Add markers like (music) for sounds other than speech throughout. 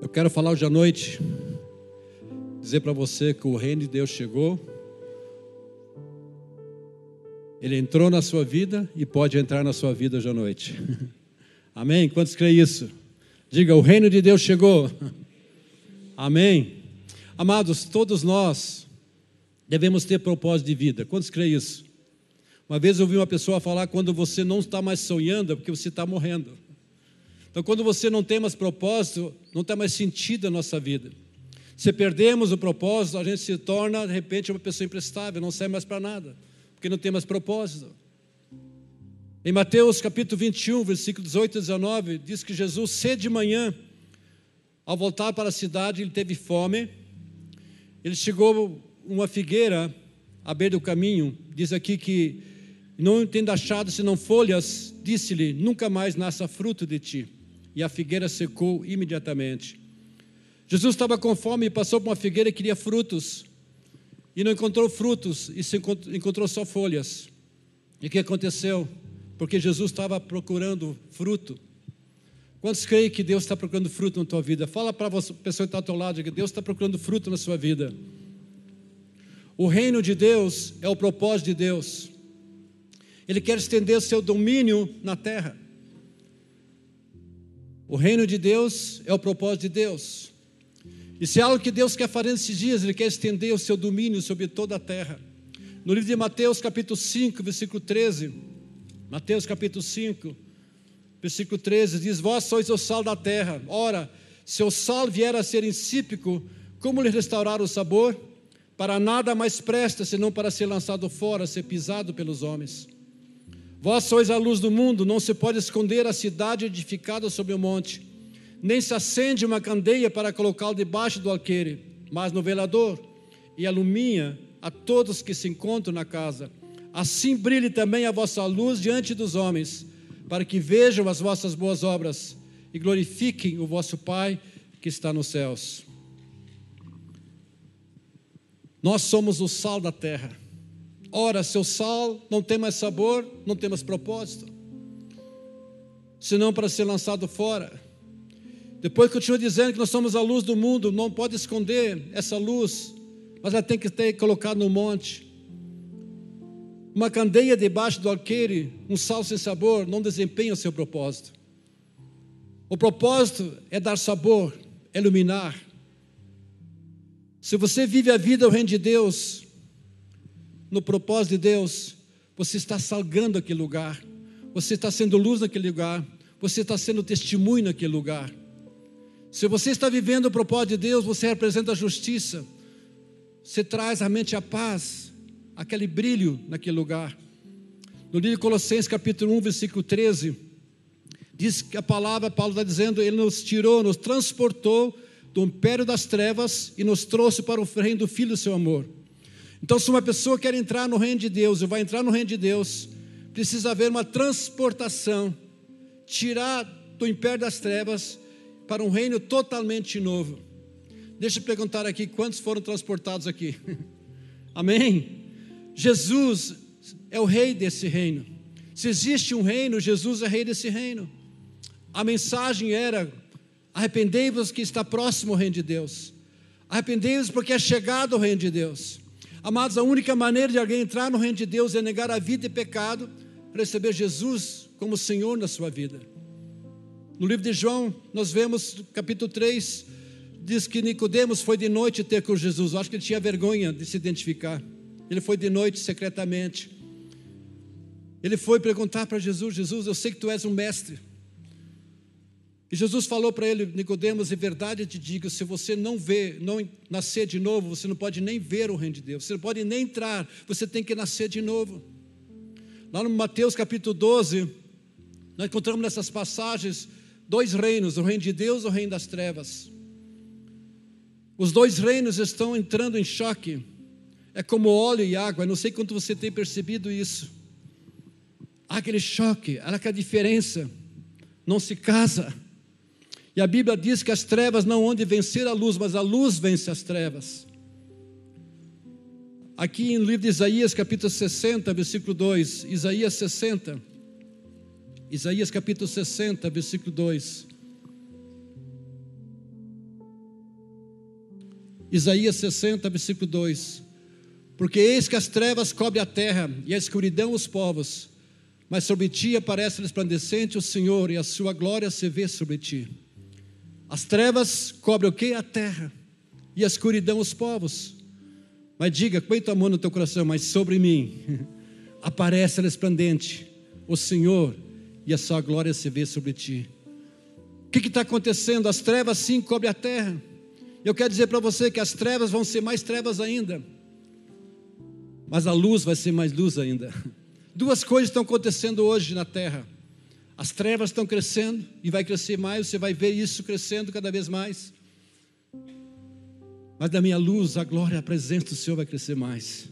Eu quero falar hoje à noite, dizer para você que o reino de Deus chegou, ele entrou na sua vida e pode entrar na sua vida hoje à noite. (laughs) Amém? Quantos creem isso? Diga, o reino de Deus chegou. (laughs) Amém? Amados, todos nós devemos ter propósito de vida. Quantos creem isso? Uma vez eu ouvi uma pessoa falar: quando você não está mais sonhando, é porque você está morrendo. Então, quando você não tem mais propósito, não tem mais sentido a nossa vida. Se perdemos o propósito, a gente se torna, de repente, uma pessoa imprestável, não serve mais para nada, porque não tem mais propósito. Em Mateus capítulo 21, versículo 18 e 19, diz que Jesus, cedo de manhã, ao voltar para a cidade, ele teve fome. Ele chegou uma figueira à beira do caminho. Diz aqui que, não tendo achado senão folhas, disse-lhe: Nunca mais nasça fruto de ti e a figueira secou imediatamente. Jesus estava com fome e passou por uma figueira e queria frutos, e não encontrou frutos, e se encontrou só folhas. E o que aconteceu? Porque Jesus estava procurando fruto. Quantos creem que Deus está procurando fruto na tua vida? Fala para a pessoa que está ao teu lado que Deus está procurando fruto na sua vida. O reino de Deus é o propósito de Deus. Ele quer estender seu domínio na terra. O reino de Deus é o propósito de Deus. E se é algo que Deus quer fazer nesses dias, Ele quer estender o seu domínio sobre toda a terra. No livro de Mateus, capítulo 5, versículo 13. Mateus, capítulo 5, versículo 13, diz: Vós sois o sal da terra. Ora, se o sal vier a ser insípico, como lhe restaurar o sabor? Para nada mais presta, senão para ser lançado fora, ser pisado pelos homens. Vós sois a luz do mundo, não se pode esconder a cidade edificada sobre o monte, nem se acende uma candeia para colocá-la debaixo do alqueire, mas no velador, e aluminha a todos que se encontram na casa. Assim brilhe também a vossa luz diante dos homens, para que vejam as vossas boas obras e glorifiquem o vosso Pai que está nos céus. Nós somos o sal da terra. Ora, seu sal não tem mais sabor, não tem mais propósito, senão para ser lançado fora. Depois continua dizendo que nós somos a luz do mundo, não pode esconder essa luz, mas ela tem que ter colocado no monte. Uma candeia debaixo do alqueire, um sal sem sabor, não desempenha o seu propósito. O propósito é dar sabor, é iluminar. Se você vive a vida ao reino de Deus, no propósito de Deus, você está salgando aquele lugar, você está sendo luz naquele lugar, você está sendo testemunho naquele lugar. Se você está vivendo o propósito de Deus, você representa a justiça, você traz à mente a paz, aquele brilho naquele lugar. No livro de Colossenses, capítulo 1, versículo 13, diz que a palavra, Paulo está dizendo, ele nos tirou, nos transportou do império das trevas e nos trouxe para o reino do Filho do seu amor. Então, se uma pessoa quer entrar no reino de Deus e vai entrar no reino de Deus, precisa haver uma transportação, tirar do império das trevas para um reino totalmente novo. Deixa eu perguntar aqui: quantos foram transportados aqui? (laughs) Amém? Jesus é o rei desse reino. Se existe um reino, Jesus é rei desse reino. A mensagem era: arrependei-vos que está próximo o reino de Deus. Arrependei-vos porque é chegado o reino de Deus. Amados, a única maneira de alguém entrar no reino de Deus é negar a vida e pecado, receber Jesus como Senhor na sua vida. No livro de João, nós vemos, capítulo 3, diz que Nicodemos foi de noite ter com Jesus. Eu acho que ele tinha vergonha de se identificar. Ele foi de noite secretamente. Ele foi perguntar para Jesus: Jesus, eu sei que tu és um mestre. E Jesus falou para ele, Nicodemos, em verdade eu te digo, se você não vê, não nascer de novo, você não pode nem ver o reino de Deus, você não pode nem entrar, você tem que nascer de novo. Lá no Mateus capítulo 12, nós encontramos nessas passagens dois reinos, o reino de Deus e o reino das trevas. Os dois reinos estão entrando em choque. É como óleo e água, eu não sei quanto você tem percebido isso. Há aquele choque, há aquela diferença. Não se casa e a Bíblia diz que as trevas não onde vencer a luz, mas a luz vence as trevas. Aqui no livro de Isaías, capítulo 60, versículo 2, Isaías 60, Isaías capítulo 60, versículo 2. Isaías 60, versículo 2. Porque eis que as trevas cobrem a terra e a escuridão os povos, mas sobre ti aparece resplandecente o Senhor e a sua glória se vê sobre ti. As trevas cobrem o que? A terra e a escuridão os povos. Mas diga, põe tua mão no teu coração, mas sobre mim (laughs) aparece resplandente o Senhor e a sua glória se vê sobre ti. O que está acontecendo? As trevas sim cobrem a terra. Eu quero dizer para você que as trevas vão ser mais trevas ainda, mas a luz vai ser mais luz ainda. (laughs) Duas coisas estão acontecendo hoje na terra. As trevas estão crescendo e vai crescer mais, você vai ver isso crescendo cada vez mais. Mas da minha luz, a glória, a presença do Senhor vai crescer mais.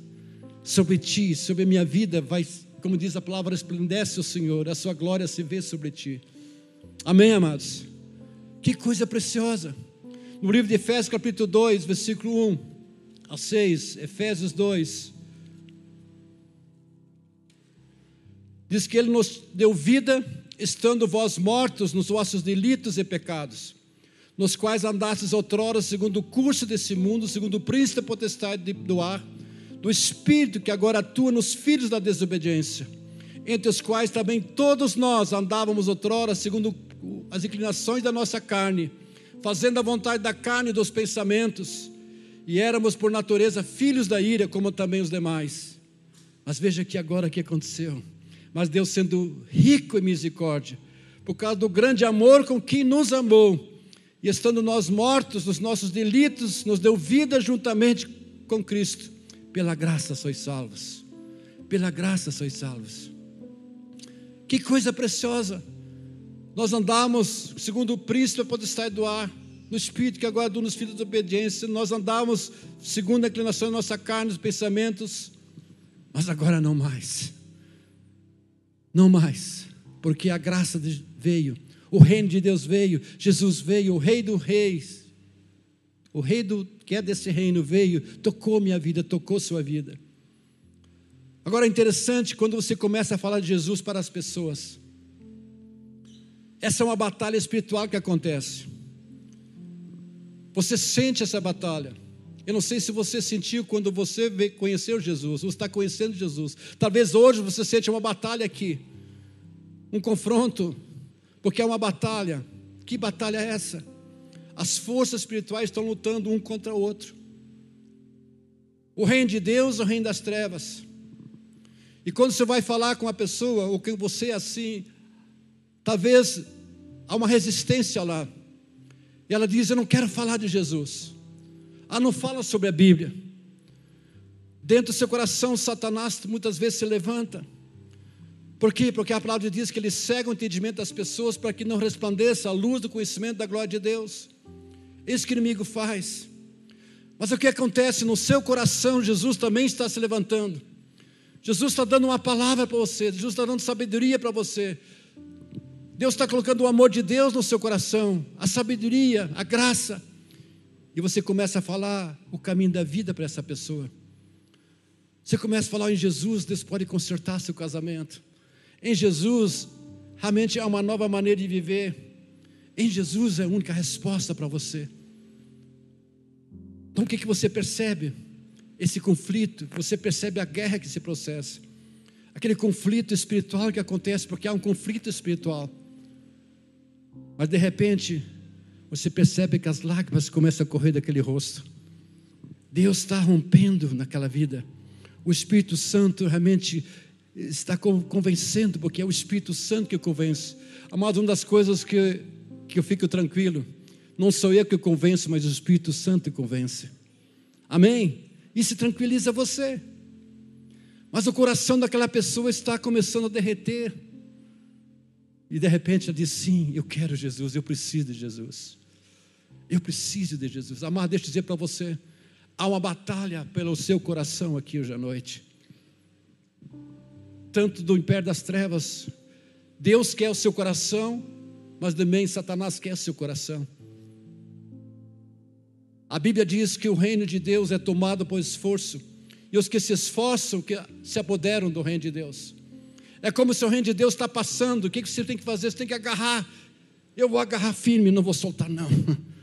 Sobre ti, sobre a minha vida, vai, como diz a palavra, esplendece o Senhor, a sua glória se vê sobre ti. Amém, amados? Que coisa preciosa. No livro de Efésios, capítulo 2, versículo 1 a 6, Efésios 2. Diz que Ele nos deu vida, estando vós mortos nos vossos delitos e pecados nos quais andastes outrora segundo o curso desse mundo, segundo o príncipe da potestade do ar, do espírito que agora atua nos filhos da desobediência, entre os quais também todos nós andávamos outrora segundo as inclinações da nossa carne, fazendo a vontade da carne e dos pensamentos, e éramos por natureza filhos da ira, como também os demais. Mas veja aqui agora o que aconteceu. Mas Deus, sendo rico em misericórdia, por causa do grande amor com que nos amou, e estando nós mortos nos nossos delitos, nos deu vida juntamente com Cristo. Pela graça sois salvos. Pela graça sois salvos. Que coisa preciosa. Nós andamos, segundo o príncipe a potestade do ar, no espírito que agora nos filhos de obediência, nós andamos segundo a inclinação da nossa carne, os pensamentos, mas agora não mais. Não mais, porque a graça veio o reino de Deus veio, Jesus veio, o rei dos reis, o rei do, que é desse reino veio, tocou minha vida, tocou sua vida. Agora é interessante quando você começa a falar de Jesus para as pessoas. Essa é uma batalha espiritual que acontece. Você sente essa batalha. Eu não sei se você sentiu quando você conheceu Jesus, ou está conhecendo Jesus. Talvez hoje você sente uma batalha aqui, um confronto, porque é uma batalha. Que batalha é essa? As forças espirituais estão lutando um contra o outro. O reino de Deus, o reino das trevas. E quando você vai falar com uma pessoa, ou que você é assim, talvez há uma resistência lá. E ela diz: Eu não quero falar de Jesus. Ah, não fala sobre a Bíblia. Dentro do seu coração, Satanás muitas vezes se levanta. Por quê? Porque a palavra diz que ele cega o entendimento das pessoas para que não resplandeça a luz do conhecimento da glória de Deus. Isso que o inimigo faz. Mas o que acontece no seu coração, Jesus também está se levantando. Jesus está dando uma palavra para você, Jesus está dando sabedoria para você. Deus está colocando o amor de Deus no seu coração, a sabedoria, a graça. E você começa a falar o caminho da vida para essa pessoa. Você começa a falar em Jesus, Deus pode consertar seu casamento. Em Jesus, realmente é uma nova maneira de viver. Em Jesus é a única resposta para você. Então o que, que você percebe? Esse conflito, você percebe a guerra que se processa, aquele conflito espiritual que acontece, porque há um conflito espiritual. Mas de repente, você percebe que as lágrimas começam a correr daquele rosto. Deus está rompendo naquela vida. O Espírito Santo realmente está convencendo, porque é o Espírito Santo que convence. Amado, uma das coisas que, que eu fico tranquilo, não sou eu que convenço, mas o Espírito Santo convence. Amém? Isso tranquiliza você. Mas o coração daquela pessoa está começando a derreter. E de repente ela diz: Sim, eu quero Jesus, eu preciso de Jesus. Eu preciso de Jesus. Amado, deixa eu dizer para você: há uma batalha pelo seu coração aqui hoje à noite tanto do império das trevas. Deus quer o seu coração, mas também Satanás quer o seu coração. A Bíblia diz que o reino de Deus é tomado por esforço, e os que se esforçam que se apoderam do reino de Deus. É como se o reino de Deus está passando, o que você tem que fazer? Você tem que agarrar. Eu vou agarrar firme, não vou soltar, não. (laughs)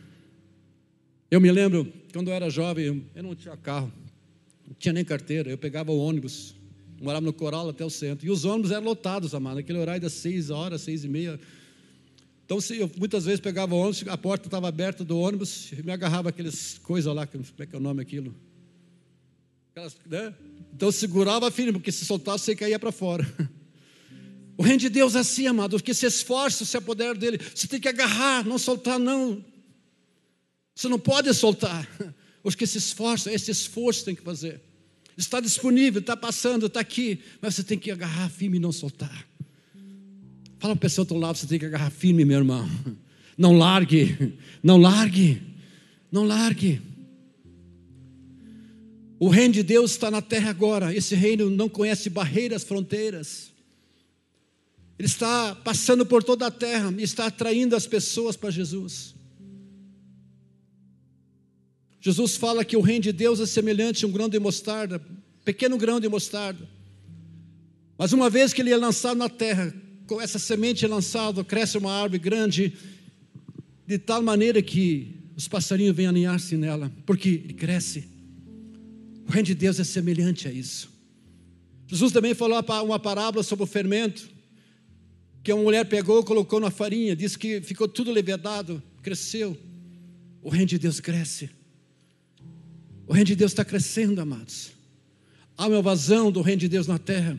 Eu me lembro, quando eu era jovem, eu não tinha carro, não tinha nem carteira, eu pegava o ônibus, morava no Coral até o centro, e os ônibus eram lotados, amado, naquele horário das seis horas, seis e meia. Então, se eu muitas vezes pegava o ônibus, a porta estava aberta do ônibus, e me agarrava aqueles coisas lá, como é que é o nome aquilo? Aquelas, né? Então segurava firme, porque se soltasse você caía para fora. (laughs) O reino de Deus é assim, amado, que se esforça, se apoderar dele. Você tem que agarrar, não soltar, não. Você não pode soltar. Os que se esforçam, esse esforço tem que fazer. Está disponível, está passando, está aqui, mas você tem que agarrar firme e não soltar. Fala para a pessoa do lado, você tem que agarrar firme, meu irmão. Não largue, não largue, não largue. O reino de Deus está na terra agora. Esse reino não conhece barreiras, fronteiras. Ele está passando por toda a terra e está atraindo as pessoas para Jesus. Jesus fala que o reino de Deus é semelhante a um grão de mostarda, pequeno grão de mostarda. Mas uma vez que ele é lançado na terra, com essa semente lançada, cresce uma árvore grande, de tal maneira que os passarinhos vêm aninhar-se nela, porque ele cresce. O reino de Deus é semelhante a isso. Jesus também falou uma parábola sobre o fermento que uma mulher pegou, colocou na farinha, disse que ficou tudo levedado, cresceu. O reino de Deus cresce. O reino de Deus está crescendo, amados. Há uma evasão do reino de Deus na terra.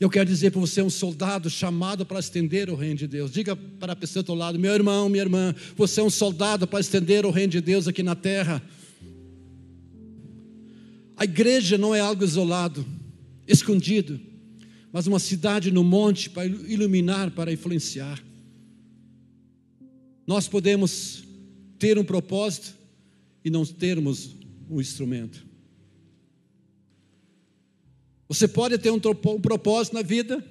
Eu quero dizer para você, um soldado chamado para estender o reino de Deus. Diga para a pessoa do seu lado, meu irmão, minha irmã, você é um soldado para estender o reino de Deus aqui na terra. A igreja não é algo isolado, escondido mas uma cidade no monte para iluminar, para influenciar. Nós podemos ter um propósito e não termos um instrumento. Você pode ter um, um propósito na vida,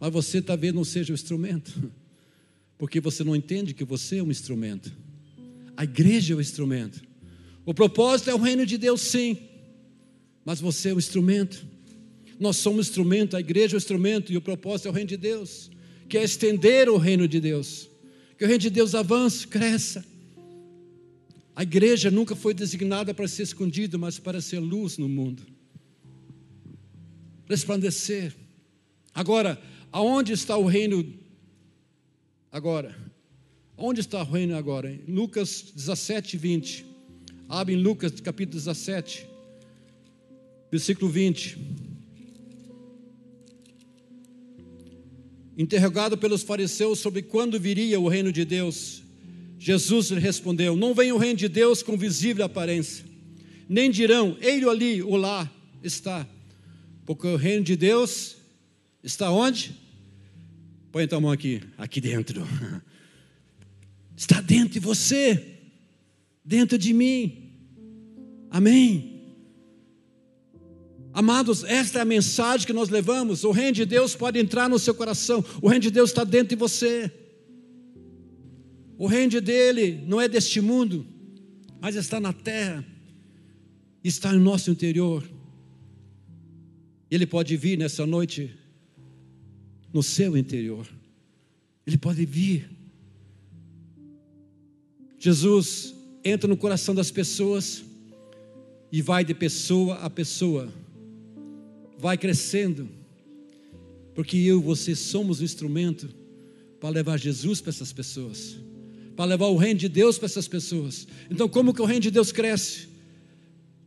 mas você talvez não seja o instrumento, (laughs) porque você não entende que você é um instrumento. A igreja é o instrumento. O propósito é o reino de Deus, sim, mas você é o instrumento. Nós somos instrumento, a igreja é o instrumento e o propósito é o reino de Deus, que é estender o reino de Deus. Que o reino de Deus avance, cresça. A igreja nunca foi designada para ser escondida, mas para ser luz no mundo. Resplandecer. Agora, aonde está o reino agora? Onde está o reino agora? Em Lucas 17, 20. Abre em Lucas capítulo 17, versículo 20. Interrogado pelos fariseus sobre quando viria o reino de Deus, Jesus lhe respondeu: Não vem o reino de Deus com visível aparência, nem dirão, ele ali ou lá está, porque o reino de Deus está onde? Põe então a mão aqui, aqui dentro. (laughs) Está dentro de você, dentro de mim. Amém. Amados, esta é a mensagem que nós levamos. O reino de Deus pode entrar no seu coração. O reino de Deus está dentro de você. O reino dele não é deste mundo, mas está na terra, está no nosso interior. Ele pode vir nessa noite no seu interior. Ele pode vir. Jesus entra no coração das pessoas e vai de pessoa a pessoa vai crescendo, porque eu e você somos o instrumento para levar Jesus para essas pessoas, para levar o reino de Deus para essas pessoas. Então, como que o reino de Deus cresce?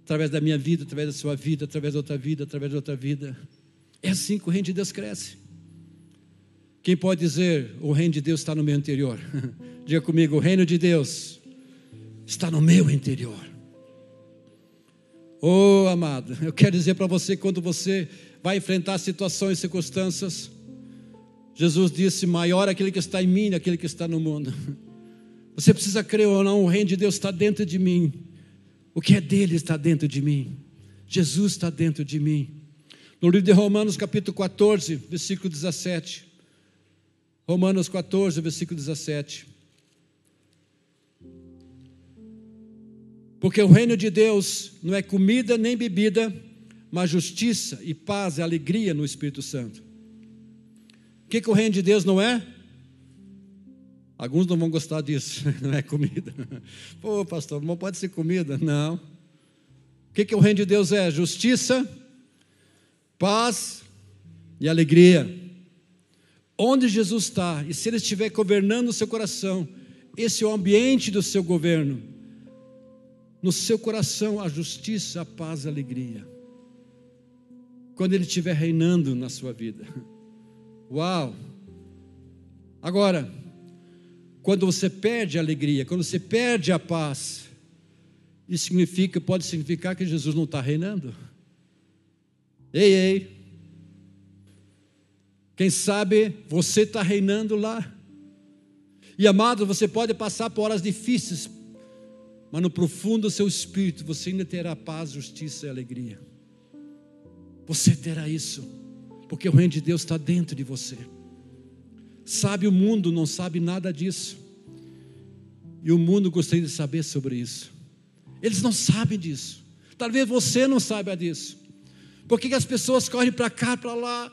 Através da minha vida, através da sua vida, através da outra vida, através da outra vida. É assim que o reino de Deus cresce. Quem pode dizer o reino de Deus está no meu interior? (laughs) Diga comigo, o reino de Deus está no meu interior. Oh, amado, (laughs) eu quero dizer para você, quando você vai enfrentar situações e circunstâncias, Jesus disse: Maior é aquele que está em mim, aquele que está no mundo. (laughs) Você precisa crer ou não, o reino de Deus está dentro de mim. O que é dele está dentro de mim. Jesus está dentro de mim. No livro de Romanos, capítulo 14, versículo 17. Romanos 14, versículo 17. Porque o reino de Deus não é comida nem bebida, mas justiça e paz e alegria no Espírito Santo. O que, que o reino de Deus não é? Alguns não vão gostar disso, (laughs) não é comida. Pô, pastor, não pode ser comida. Não. O que, que o reino de Deus é? Justiça, paz e alegria. Onde Jesus está, e se Ele estiver governando o seu coração, esse é o ambiente do seu governo. No seu coração, a justiça, a paz e a alegria. Quando Ele estiver reinando na sua vida. Uau! Agora, quando você perde a alegria, quando você perde a paz, isso significa, pode significar que Jesus não está reinando. Ei, ei. Quem sabe você está reinando lá. E amado, você pode passar por horas difíceis, mas no profundo do seu espírito você ainda terá paz, justiça e alegria. Você terá isso, porque o reino de Deus está dentro de você. Sabe, o mundo não sabe nada disso. E o mundo gostaria de saber sobre isso. Eles não sabem disso. Talvez você não saiba disso. Por que, as pessoas correm para cá, para lá?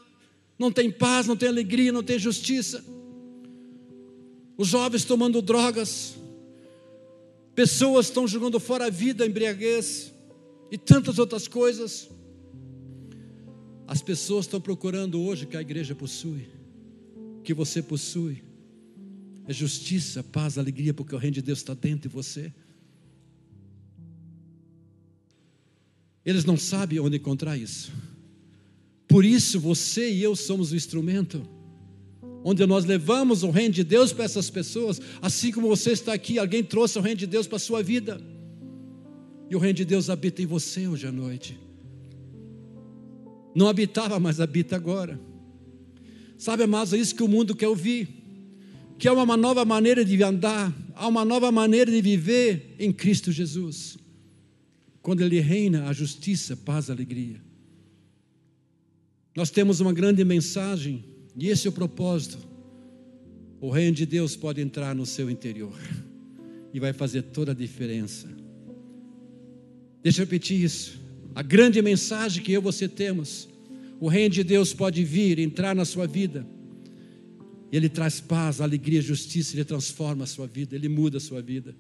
Não tem paz, não tem alegria, não tem justiça. Os jovens tomando drogas. Pessoas estão jogando fora a vida, a embriaguez e tantas outras coisas. As pessoas estão procurando hoje que a igreja possui que você possui é justiça, paz, alegria, porque o reino de Deus está dentro de você. Eles não sabem onde encontrar isso. Por isso você e eu somos o instrumento onde nós levamos o reino de Deus para essas pessoas, assim como você está aqui, alguém trouxe o reino de Deus para a sua vida. E o reino de Deus habita em você hoje à noite. Não habitava, mas habita agora. Sabe, amados, é isso que o mundo quer ouvir. Que há uma nova maneira de andar, há uma nova maneira de viver em Cristo Jesus. Quando Ele reina, a justiça, paz, alegria. Nós temos uma grande mensagem, e esse é o propósito. O reino de Deus pode entrar no seu interior e vai fazer toda a diferença. Deixa eu repetir isso. A grande mensagem que eu e você temos o reino de Deus pode vir, entrar na sua vida. Ele traz paz, alegria, justiça, ele transforma a sua vida, ele muda a sua vida.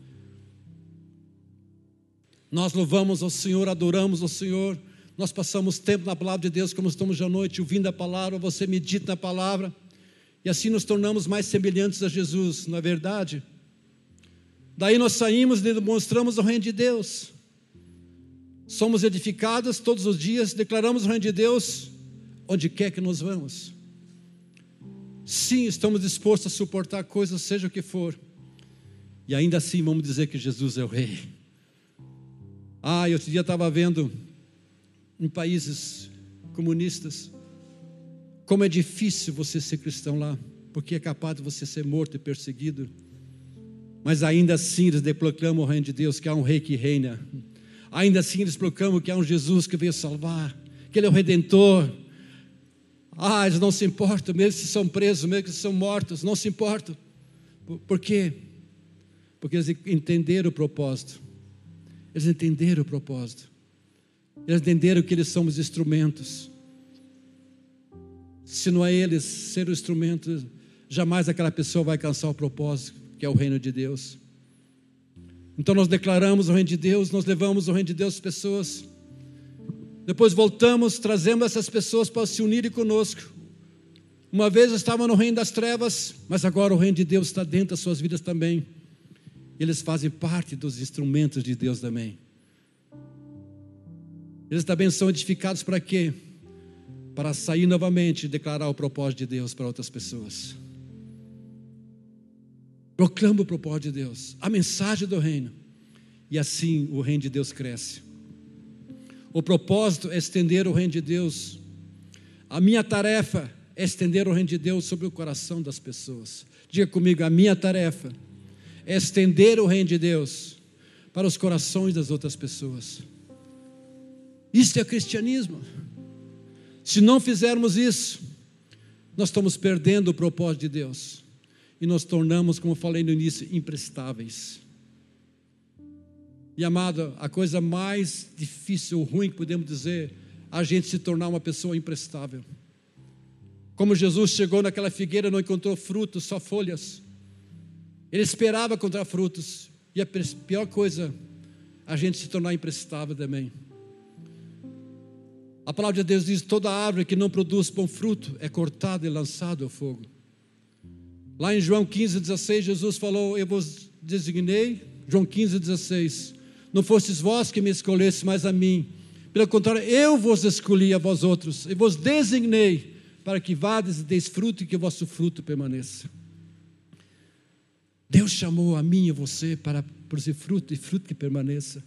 Nós louvamos ao Senhor, adoramos ao Senhor. Nós passamos tempo na palavra de Deus, como estamos à noite, ouvindo a palavra, você medita na palavra, e assim nos tornamos mais semelhantes a Jesus, não é verdade? Daí nós saímos e demonstramos o reino de Deus. Somos edificados todos os dias, declaramos o reino de Deus onde quer que nós vamos. Sim, estamos dispostos a suportar coisas, seja o que for, e ainda assim vamos dizer que Jesus é o Rei. Ah, eu outro dia estava vendo em países comunistas como é difícil você ser cristão lá, porque é capaz de você ser morto e perseguido. Mas ainda assim eles proclamam o reino de Deus, que há um rei que reina. Ainda assim eles proclamam que há um Jesus que veio salvar, que ele é o redentor, ah, eles não se importam, mesmo se são presos, mesmo que são mortos, não se importam. Por quê? Porque eles entenderam o propósito. Eles entenderam o propósito. Eles entenderam que eles somos instrumentos. Se não é eles ser o instrumento, jamais aquela pessoa vai alcançar o propósito, que é o reino de Deus. Então nós declaramos o reino de Deus, nós levamos o reino de Deus às pessoas. Depois voltamos, trazemos essas pessoas para se unirem conosco. Uma vez estavam no reino das trevas, mas agora o reino de Deus está dentro das suas vidas também. Eles fazem parte dos instrumentos de Deus também. Eles também são edificados para quê? Para sair novamente e declarar o propósito de Deus para outras pessoas. Proclama o propósito de Deus, a mensagem do reino. E assim o reino de Deus cresce. O propósito é estender o reino de Deus. A minha tarefa é estender o reino de Deus sobre o coração das pessoas. Diga comigo, a minha tarefa é estender o reino de Deus para os corações das outras pessoas. Isso é cristianismo. Se não fizermos isso, nós estamos perdendo o propósito de Deus e nos tornamos, como falei no início, imprestáveis. E amado, a coisa mais difícil ruim que podemos dizer, a gente se tornar uma pessoa imprestável. Como Jesus chegou naquela figueira, não encontrou frutos, só folhas. Ele esperava encontrar frutos. E a pior coisa, a gente se tornar imprestável também. A palavra de Deus diz: toda árvore que não produz bom fruto é cortada e lançada ao fogo. Lá em João 15, 16, Jesus falou: Eu vos designei, João 15, 16. Não fostes vós que me escolheste, mas a mim. Pelo contrário, eu vos escolhi a vós outros, e vos designei para que vades e deis fruto e que o vosso fruto permaneça. Deus chamou a mim e você para produzir fruto e fruto que permaneça.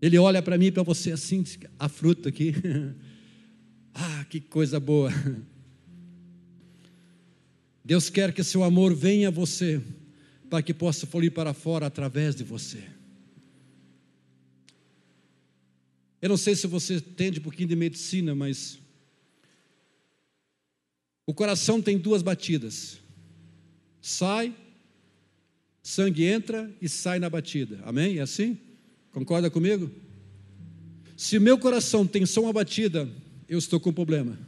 Ele olha para mim e para você assim, a fruta aqui. (laughs) ah, que coisa boa. Deus quer que seu amor venha a você, para que possa fluir para fora através de você. Eu não sei se você entende um pouquinho de medicina, mas o coração tem duas batidas. Sai, sangue entra e sai na batida. Amém? É assim? Concorda comigo? Se meu coração tem só uma batida, eu estou com problema.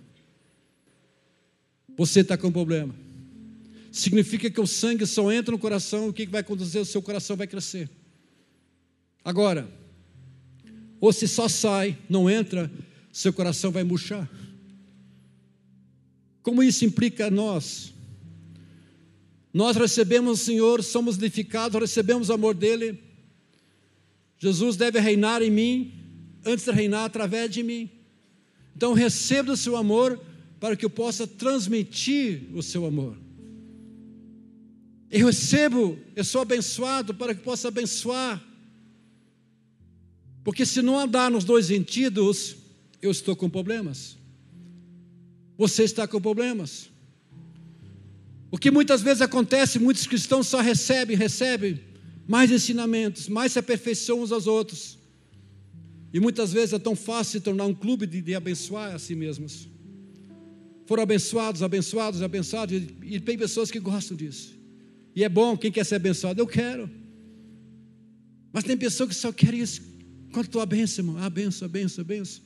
Você está com problema significa que o sangue só entra no coração, o que vai acontecer? O seu coração vai crescer. Agora, ou se só sai, não entra, seu coração vai murchar. Como isso implica a nós? Nós recebemos o Senhor, somos edificados, recebemos o amor dEle. Jesus deve reinar em mim, antes de reinar através de mim. Então receba o seu amor para que eu possa transmitir o seu amor. Eu recebo, eu sou abençoado para que possa abençoar. Porque se não andar nos dois sentidos, eu estou com problemas. Você está com problemas. O que muitas vezes acontece, muitos cristãos só recebem, recebem mais ensinamentos, mais se aperfeiçoam uns aos outros. E muitas vezes é tão fácil se tornar um clube de, de abençoar a si mesmos. Foram abençoados, abençoados, abençoados, e tem pessoas que gostam disso. E é bom, quem quer ser abençoado? Eu quero. Mas tem pessoa que só quer isso. Quanto tua bênção, irmão? Ah, benção, benção, benção.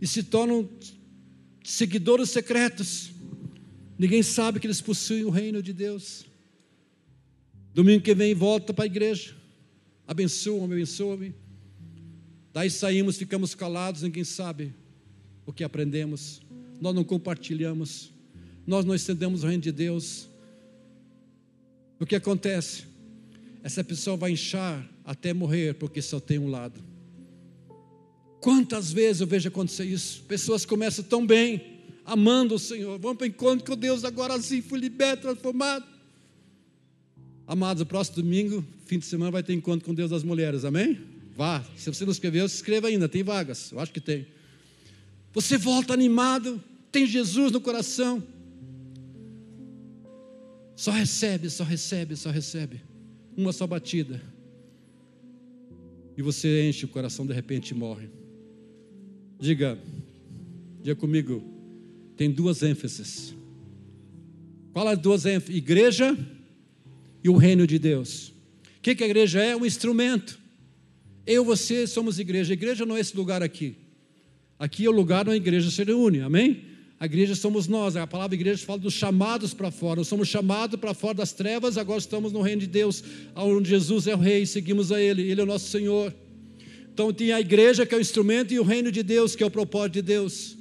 E se tornam seguidores secretos. Ninguém sabe que eles possuem o reino de Deus. Domingo que vem, volta para a igreja. Abençoa-me, abençoa-me. Daí saímos, ficamos calados, ninguém sabe o que aprendemos. Nós não compartilhamos. Nós não estendemos o reino de Deus. O que acontece? Essa pessoa vai inchar até morrer porque só tem um lado. Quantas vezes eu vejo acontecer isso? Pessoas começam tão bem, amando o Senhor, vão para o encontro com Deus agora assim, fui liberto, transformado. Amados, o próximo domingo, fim de semana, vai ter encontro com Deus das mulheres, amém? Vá, se você não escreveu, se inscreva ainda, tem vagas, eu acho que tem. Você volta animado, tem Jesus no coração. Só recebe, só recebe, só recebe. Uma só batida. E você enche o coração, de repente morre. Diga, diga comigo, tem duas ênfases. Qual as duas ênfases? Igreja e o reino de Deus. O que, que a igreja é? Um instrumento. Eu você somos igreja. A igreja não é esse lugar aqui. Aqui é o lugar onde a igreja se reúne, amém? A igreja somos nós, a palavra igreja fala dos chamados para fora. Nós somos chamados para fora das trevas, agora estamos no reino de Deus, onde Jesus é o rei, seguimos a Ele, Ele é o nosso Senhor. Então tem a igreja que é o instrumento e o reino de Deus, que é o propósito de Deus.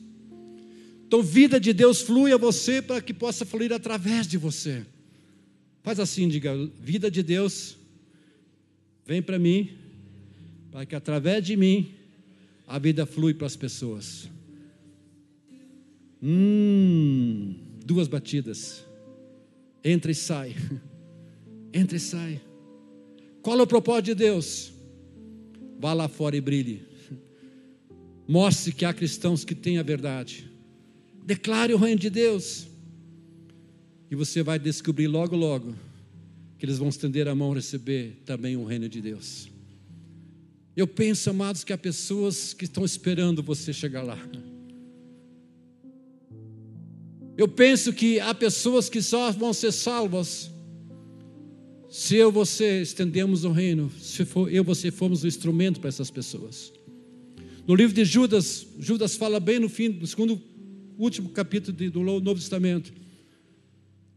Então, vida de Deus flui a você para que possa fluir através de você. Faz assim, diga: vida de Deus vem para mim, para que através de mim a vida flui para as pessoas. Hum, duas batidas. Entra e sai. (laughs) Entra e sai. Qual é o propósito de Deus? Vá lá fora e brilhe. (laughs) Mostre que há cristãos que têm a verdade. Declare o reino de Deus. E você vai descobrir logo, logo, que eles vão estender a mão e receber também o reino de Deus. Eu penso, amados, que há pessoas que estão esperando você chegar lá. Eu penso que há pessoas que só vão ser salvas se eu e você estendemos o reino, se for, eu e você formos o instrumento para essas pessoas. No livro de Judas, Judas fala bem no fim, no segundo, último capítulo do Novo Testamento.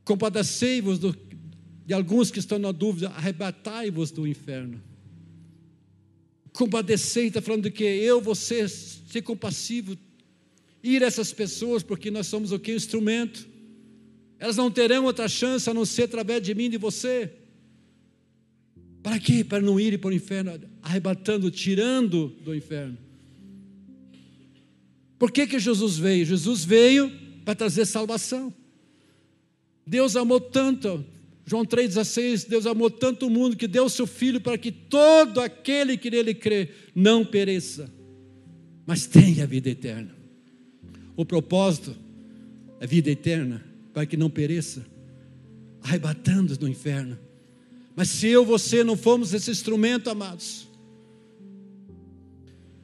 Compadecei-vos de alguns que estão na dúvida, arrebatai-vos do inferno. Compadecei, está falando de que eu, você, ser compassivo, ir a essas pessoas, porque nós somos o que? Instrumento. Elas não terão outra chance a não ser através de mim e de você. Para quê? Para não irem para o inferno, arrebatando, tirando do inferno. Por que, que Jesus veio? Jesus veio para trazer salvação. Deus amou tanto, João 3,16, Deus amou tanto o mundo que deu seu Filho para que todo aquele que nele crê não pereça, mas tenha vida eterna. O propósito é vida eterna, para que não pereça, arrebatando do inferno. Mas se eu, você não formos esse instrumento, amados,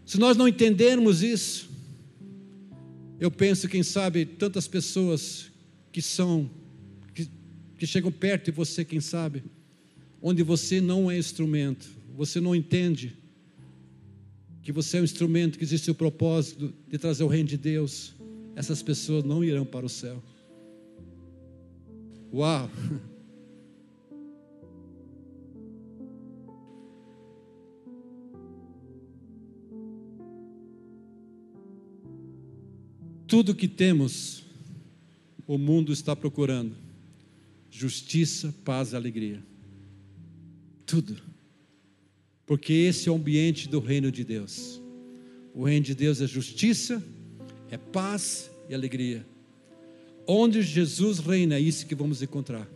se nós não entendermos isso, eu penso, quem sabe, tantas pessoas que são, que, que chegam perto de você, quem sabe, onde você não é instrumento, você não entende que você é um instrumento, que existe o propósito de trazer o reino de Deus, essas pessoas não irão para o céu. Uau! (laughs) Tudo que temos, o mundo está procurando: justiça, paz e alegria. Tudo. Porque esse é o ambiente do reino de Deus. O reino de Deus é justiça, é paz e alegria. Onde Jesus reina, é isso que vamos encontrar.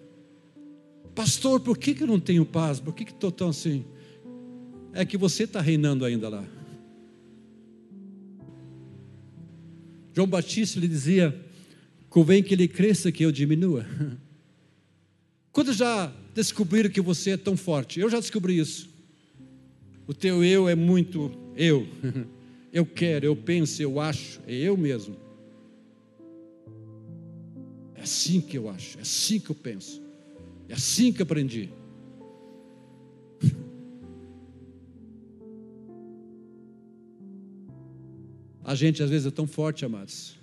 Pastor, por que, que eu não tenho paz? Por que estou tão assim? É que você está reinando ainda lá. João Batista lhe dizia: convém que ele cresça, que eu diminua. (laughs) Quando já descobriram que você é tão forte? Eu já descobri isso. O teu eu é muito eu. (laughs) Eu quero, eu penso, eu acho, é eu mesmo. É assim que eu acho, é assim que eu penso, é assim que aprendi. A gente às vezes é tão forte, amados.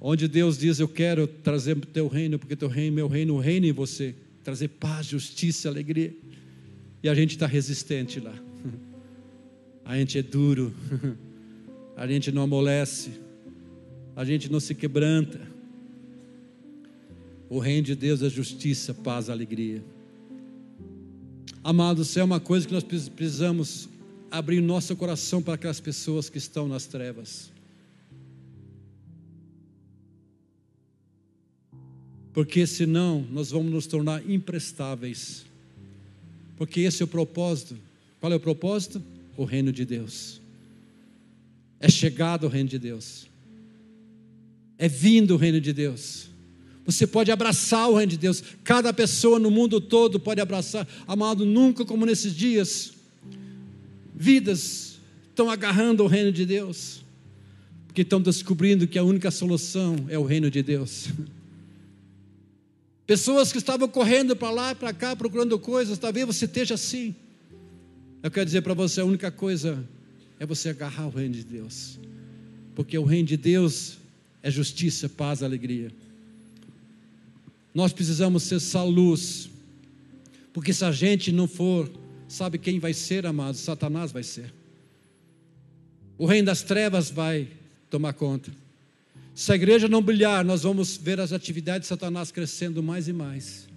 Onde Deus diz: Eu quero trazer teu reino, porque teu reino, meu reino, reino em você, trazer paz, justiça, alegria. E a gente está resistente lá. A gente é duro, (laughs) a gente não amolece, a gente não se quebranta. O reino de Deus é justiça, paz, alegria. Amados, isso é uma coisa que nós precisamos abrir nosso coração para aquelas pessoas que estão nas trevas. Porque senão nós vamos nos tornar imprestáveis. Porque esse é o propósito. Qual é o propósito? O reino de Deus. É chegado o reino de Deus. É vindo o reino de Deus. Você pode abraçar o reino de Deus. Cada pessoa no mundo todo pode abraçar. Amado, nunca como nesses dias, vidas estão agarrando o reino de Deus, porque estão descobrindo que a única solução é o reino de Deus. Pessoas que estavam correndo para lá, para cá, procurando coisas, talvez você esteja assim. Eu quero dizer para você: a única coisa é você agarrar o reino de Deus, porque o reino de Deus é justiça, paz, alegria. Nós precisamos ser essa luz, porque se a gente não for, sabe quem vai ser, amado? Satanás vai ser. O reino das trevas vai tomar conta. Se a igreja não brilhar, nós vamos ver as atividades de Satanás crescendo mais e mais.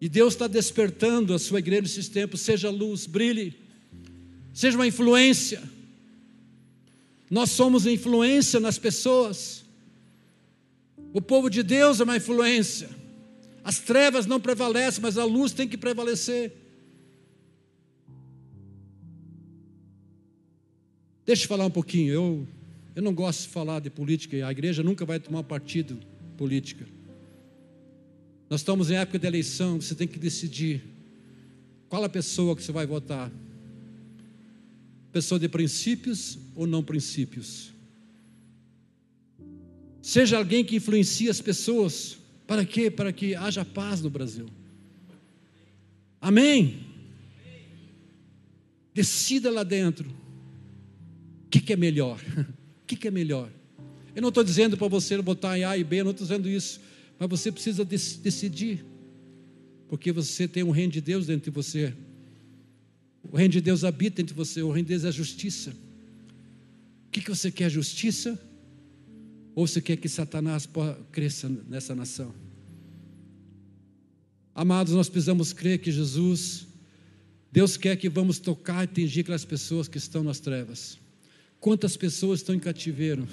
E Deus está despertando a sua igreja nesses tempos. Seja luz, brilhe, seja uma influência. Nós somos influência nas pessoas. O povo de Deus é uma influência. As trevas não prevalecem, mas a luz tem que prevalecer. Deixa eu falar um pouquinho. Eu, eu não gosto de falar de política. A igreja nunca vai tomar partido política. Nós estamos em época de eleição. Você tem que decidir qual a pessoa que você vai votar. Pessoa de princípios ou não princípios? Seja alguém que influencie as pessoas. Para quê? Para que haja paz no Brasil. Amém? Decida lá dentro. O que, que é melhor? (laughs) O que, que é melhor? Eu não estou dizendo para você botar em A e B, eu não estou dizendo isso. Mas você precisa decidir. Porque você tem um reino de Deus dentro de você. O reino de Deus habita dentro de você. O reino de Deus é a justiça. O que, que você quer? Justiça? Ou você quer que Satanás cresça nessa nação? Amados, nós precisamos crer que Jesus, Deus quer que vamos tocar e atingir aquelas pessoas que estão nas trevas. Quantas pessoas estão em cativeiro,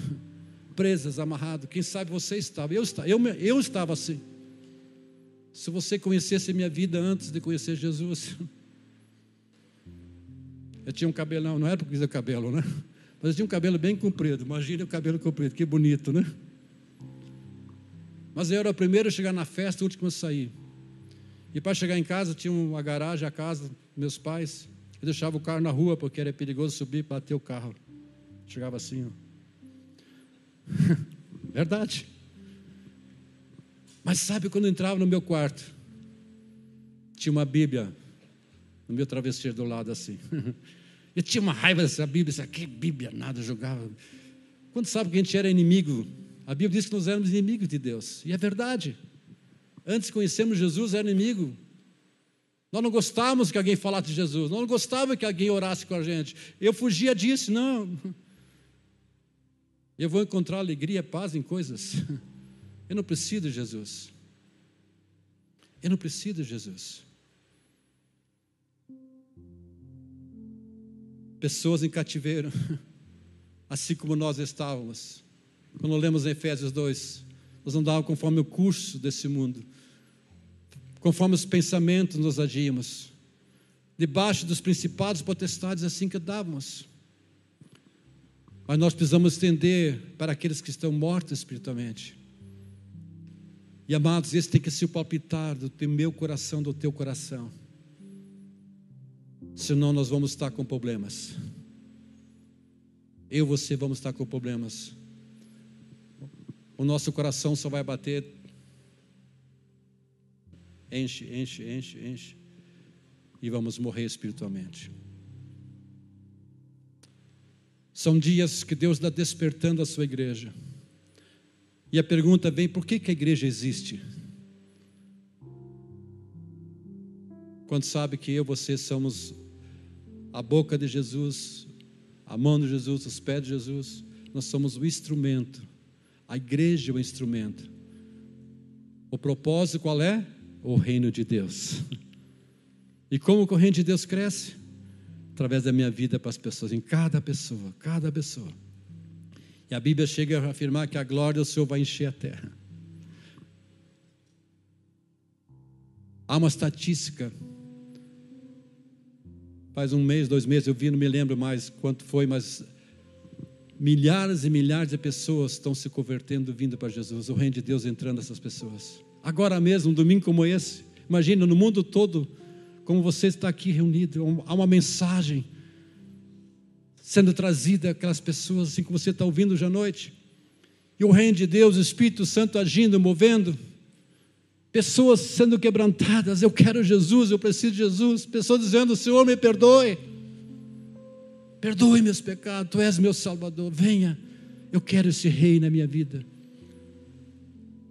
presas, amarradas? Quem sabe você estava, eu estava, eu, eu estava assim. Se você conhecesse minha vida antes de conhecer Jesus, (laughs) eu tinha um cabelão, não era porque o cabelo, né? Mas eu tinha um cabelo bem comprido. Imagina o cabelo comprido, que bonito, né? Mas eu era o primeiro a chegar na festa, o último a sair. E para chegar em casa, tinha uma garagem, a casa, meus pais. Eu deixava o carro na rua porque era perigoso subir e bater o carro. Chegava assim, ó. (laughs) Verdade. Mas sabe quando eu entrava no meu quarto? Tinha uma Bíblia no meu travesseiro do lado assim. (laughs) Eu tinha uma raiva dessa Bíblia, disse, que Bíblia, nada, jogava. Quando sabe que a gente era inimigo, a Bíblia diz que nós éramos inimigos de Deus, e é verdade. Antes conhecemos Jesus, era inimigo. Nós não gostávamos que alguém falasse de Jesus, nós não gostávamos que alguém orasse com a gente. Eu fugia disso, não. (laughs) Eu vou encontrar alegria, paz em coisas. (laughs) Eu não preciso de Jesus. Eu não preciso de Jesus. pessoas em cativeiro, (laughs) assim como nós estávamos. Quando lemos em Efésios 2, nós andávamos conforme o curso desse mundo, conforme os pensamentos nos agíamos, debaixo dos principados potestades, assim que dávamos. Mas nós precisamos estender para aqueles que estão mortos espiritualmente. E amados, esse tem que ser o palpitar do meu coração, do teu coração senão nós vamos estar com problemas. Eu e você vamos estar com problemas. O nosso coração só vai bater. Enche, enche, enche, enche. E vamos morrer espiritualmente. São dias que Deus está despertando a sua igreja. E a pergunta vem: por que, que a igreja existe? Quando sabe que eu e você somos a boca de Jesus, a mão de Jesus, os pés de Jesus. Nós somos o instrumento. A igreja é o instrumento. O propósito qual é? O reino de Deus. E como o reino de Deus cresce? Através da minha vida para as pessoas, em cada pessoa, cada pessoa. E a Bíblia chega a afirmar que a glória do Senhor vai encher a terra. Há uma estatística faz um mês, dois meses, eu vi, não me lembro mais quanto foi, mas milhares e milhares de pessoas estão se convertendo, vindo para Jesus, o reino de Deus entrando nessas pessoas. Agora mesmo, um domingo como esse, imagina no mundo todo, como você está aqui reunido, há uma mensagem sendo trazida àquelas pessoas, assim como você está ouvindo hoje à noite, e o reino de Deus, o Espírito Santo agindo, movendo, pessoas sendo quebrantadas. Eu quero Jesus, eu preciso de Jesus. Pessoas dizendo: Senhor, me perdoe. Perdoe meus pecados, Tu és meu Salvador. Venha, eu quero esse rei na minha vida.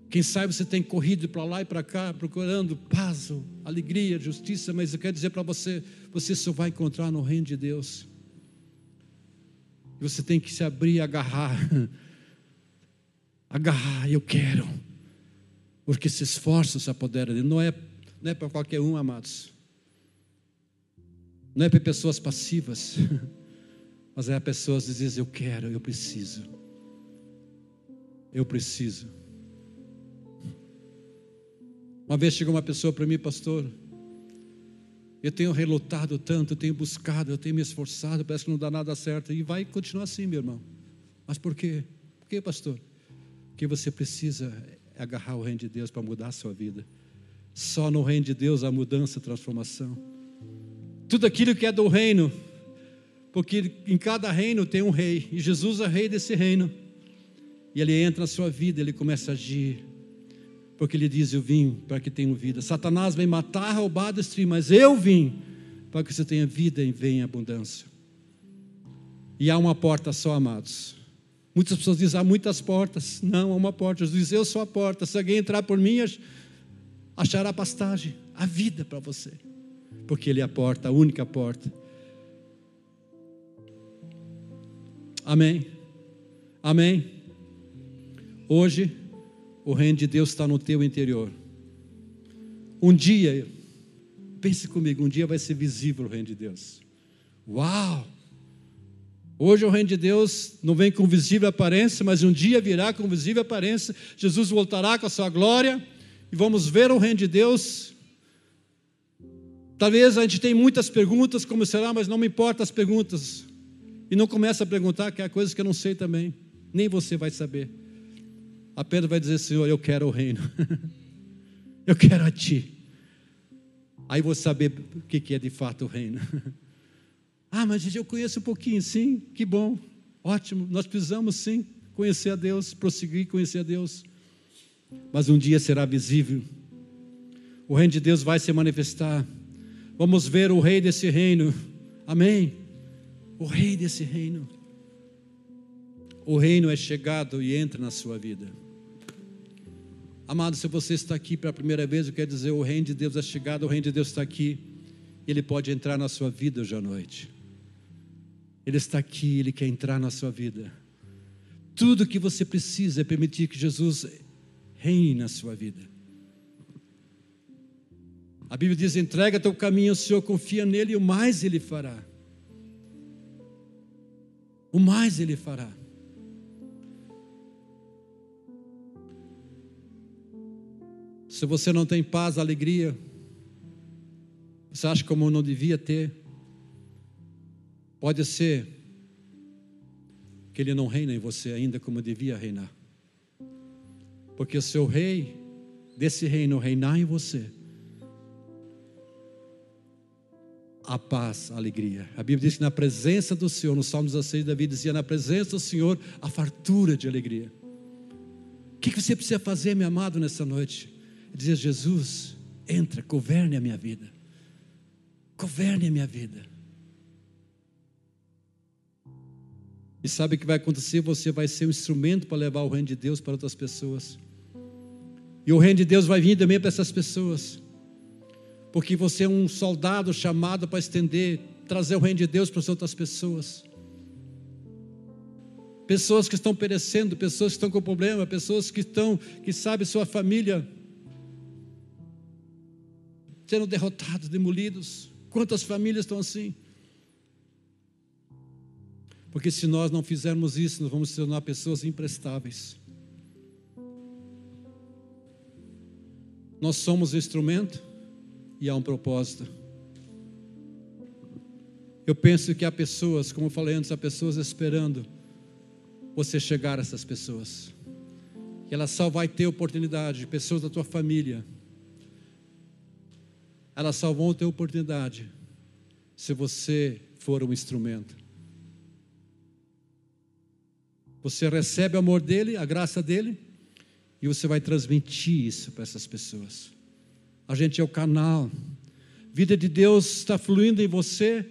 Quem sabe você tem corrido para lá e para cá procurando paz, alegria, justiça, mas eu quero dizer para você: você só vai encontrar no reino de Deus. Você tem que se abrir e agarrar. (laughs) Agarrar, eu quero porque se esforça, se apodera dele. Não é, não é para qualquer um, amados. Não é para pessoas passivas, (laughs) mas é para pessoas que dizem: Eu quero, eu preciso. Eu preciso. Uma vez chegou uma pessoa para mim, pastor. Eu tenho relutado tanto, eu tenho buscado, eu tenho me esforçado, parece que não dá nada certo. E vai continuar assim, meu irmão. Mas por quê? Por quê, pastor? Porque você precisa agarrar o reino de Deus para mudar a sua vida. Só no reino de Deus há mudança, transformação. Tudo aquilo que é do reino, porque em cada reino tem um rei, e Jesus é rei desse reino. E ele entra na sua vida, ele começa a agir, porque ele diz: Eu vim para que tenham vida. Satanás vem matar, roubar, destruir, mas eu vim para que você tenha vida e venha abundância. E há uma porta só, amados. Muitas pessoas dizem, há muitas portas. Não, há uma porta. Jesus diz, eu sou a porta. Se alguém entrar por mim, achará pastagem, a vida para você. Porque Ele é a porta, a única porta. Amém. Amém. Hoje, o reino de Deus está no teu interior. Um dia, pense comigo, um dia vai ser visível o reino de Deus. Uau! Hoje o reino de Deus não vem com visível aparência, mas um dia virá com visível aparência. Jesus voltará com a sua glória e vamos ver o reino de Deus. Talvez a gente tenha muitas perguntas, como será, mas não me importa as perguntas. E não começa a perguntar, que é coisas que eu não sei também. Nem você vai saber. Apenas vai dizer, Senhor, eu quero o reino. (laughs) eu quero a Ti. Aí vou saber o que é de fato o reino. (laughs) ah, mas eu conheço um pouquinho, sim, que bom, ótimo. Nós precisamos sim conhecer a Deus, prosseguir conhecer a Deus. Mas um dia será visível. O reino de Deus vai se manifestar. Vamos ver o rei desse reino. Amém o rei desse reino. O reino é chegado e entra na sua vida. Amado, se você está aqui pela primeira vez, eu quero dizer: o reino de Deus é chegado, o reino de Deus está aqui. Ele pode entrar na sua vida hoje à noite. Ele está aqui, ele quer entrar na sua vida. Tudo que você precisa é permitir que Jesus reine na sua vida. A Bíblia diz: entrega teu caminho ao Senhor, confia nele e o mais ele fará o mais Ele fará. Se você não tem paz, alegria, você acha como não devia ter, pode ser que Ele não reina em você ainda como devia reinar. Porque o seu rei, desse reino reinar em você, a paz, a alegria. A Bíblia diz que na presença do Senhor, no Salmo 16, Davi dizia: na presença do Senhor, a fartura de alegria. O que você precisa fazer, meu amado, nessa noite? Dizer: Jesus, entra, governe a minha vida. Governe a minha vida. E sabe o que vai acontecer? Você vai ser um instrumento para levar o reino de Deus para outras pessoas. E o reino de Deus vai vir também para essas pessoas porque você é um soldado chamado para estender, trazer o reino de Deus para as outras pessoas. Pessoas que estão perecendo, pessoas que estão com problema, pessoas que estão, que sabe sua família sendo derrotados, demolidos. Quantas famílias estão assim? Porque se nós não fizermos isso, nós vamos se tornar pessoas imprestáveis. Nós somos o instrumento e há um propósito. Eu penso que há pessoas, como eu falei antes, há pessoas esperando você chegar a essas pessoas. E ela só vai ter oportunidade, pessoas da tua família. Elas só vão ter oportunidade se você for um instrumento. Você recebe o amor dele, a graça dele, e você vai transmitir isso para essas pessoas. A gente é o canal. Vida de Deus está fluindo em você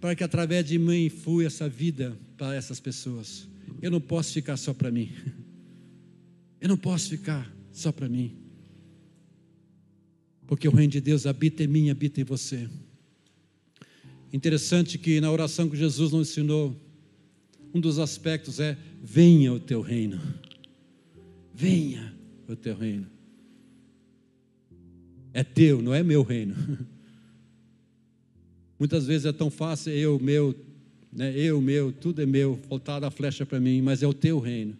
para que através de mim flua essa vida para essas pessoas. Eu não posso ficar só para mim. Eu não posso ficar só para mim. Porque o reino de Deus habita em mim, habita em você. Interessante que na oração que Jesus nos ensinou, um dos aspectos é: venha o teu reino. Venha o teu reino. É teu, não é meu reino. (laughs) Muitas vezes é tão fácil, eu, meu, né? eu, meu, tudo é meu, faltar a flecha para mim, mas é o teu reino.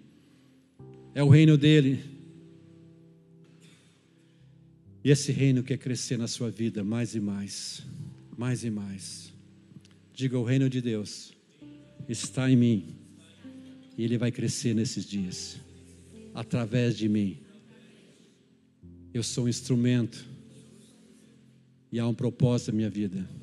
É o reino dele. E esse reino quer crescer na sua vida mais e mais, mais e mais. Diga: o reino de Deus está em mim, e ele vai crescer nesses dias, através de mim. Eu sou um instrumento e há um propósito na minha vida.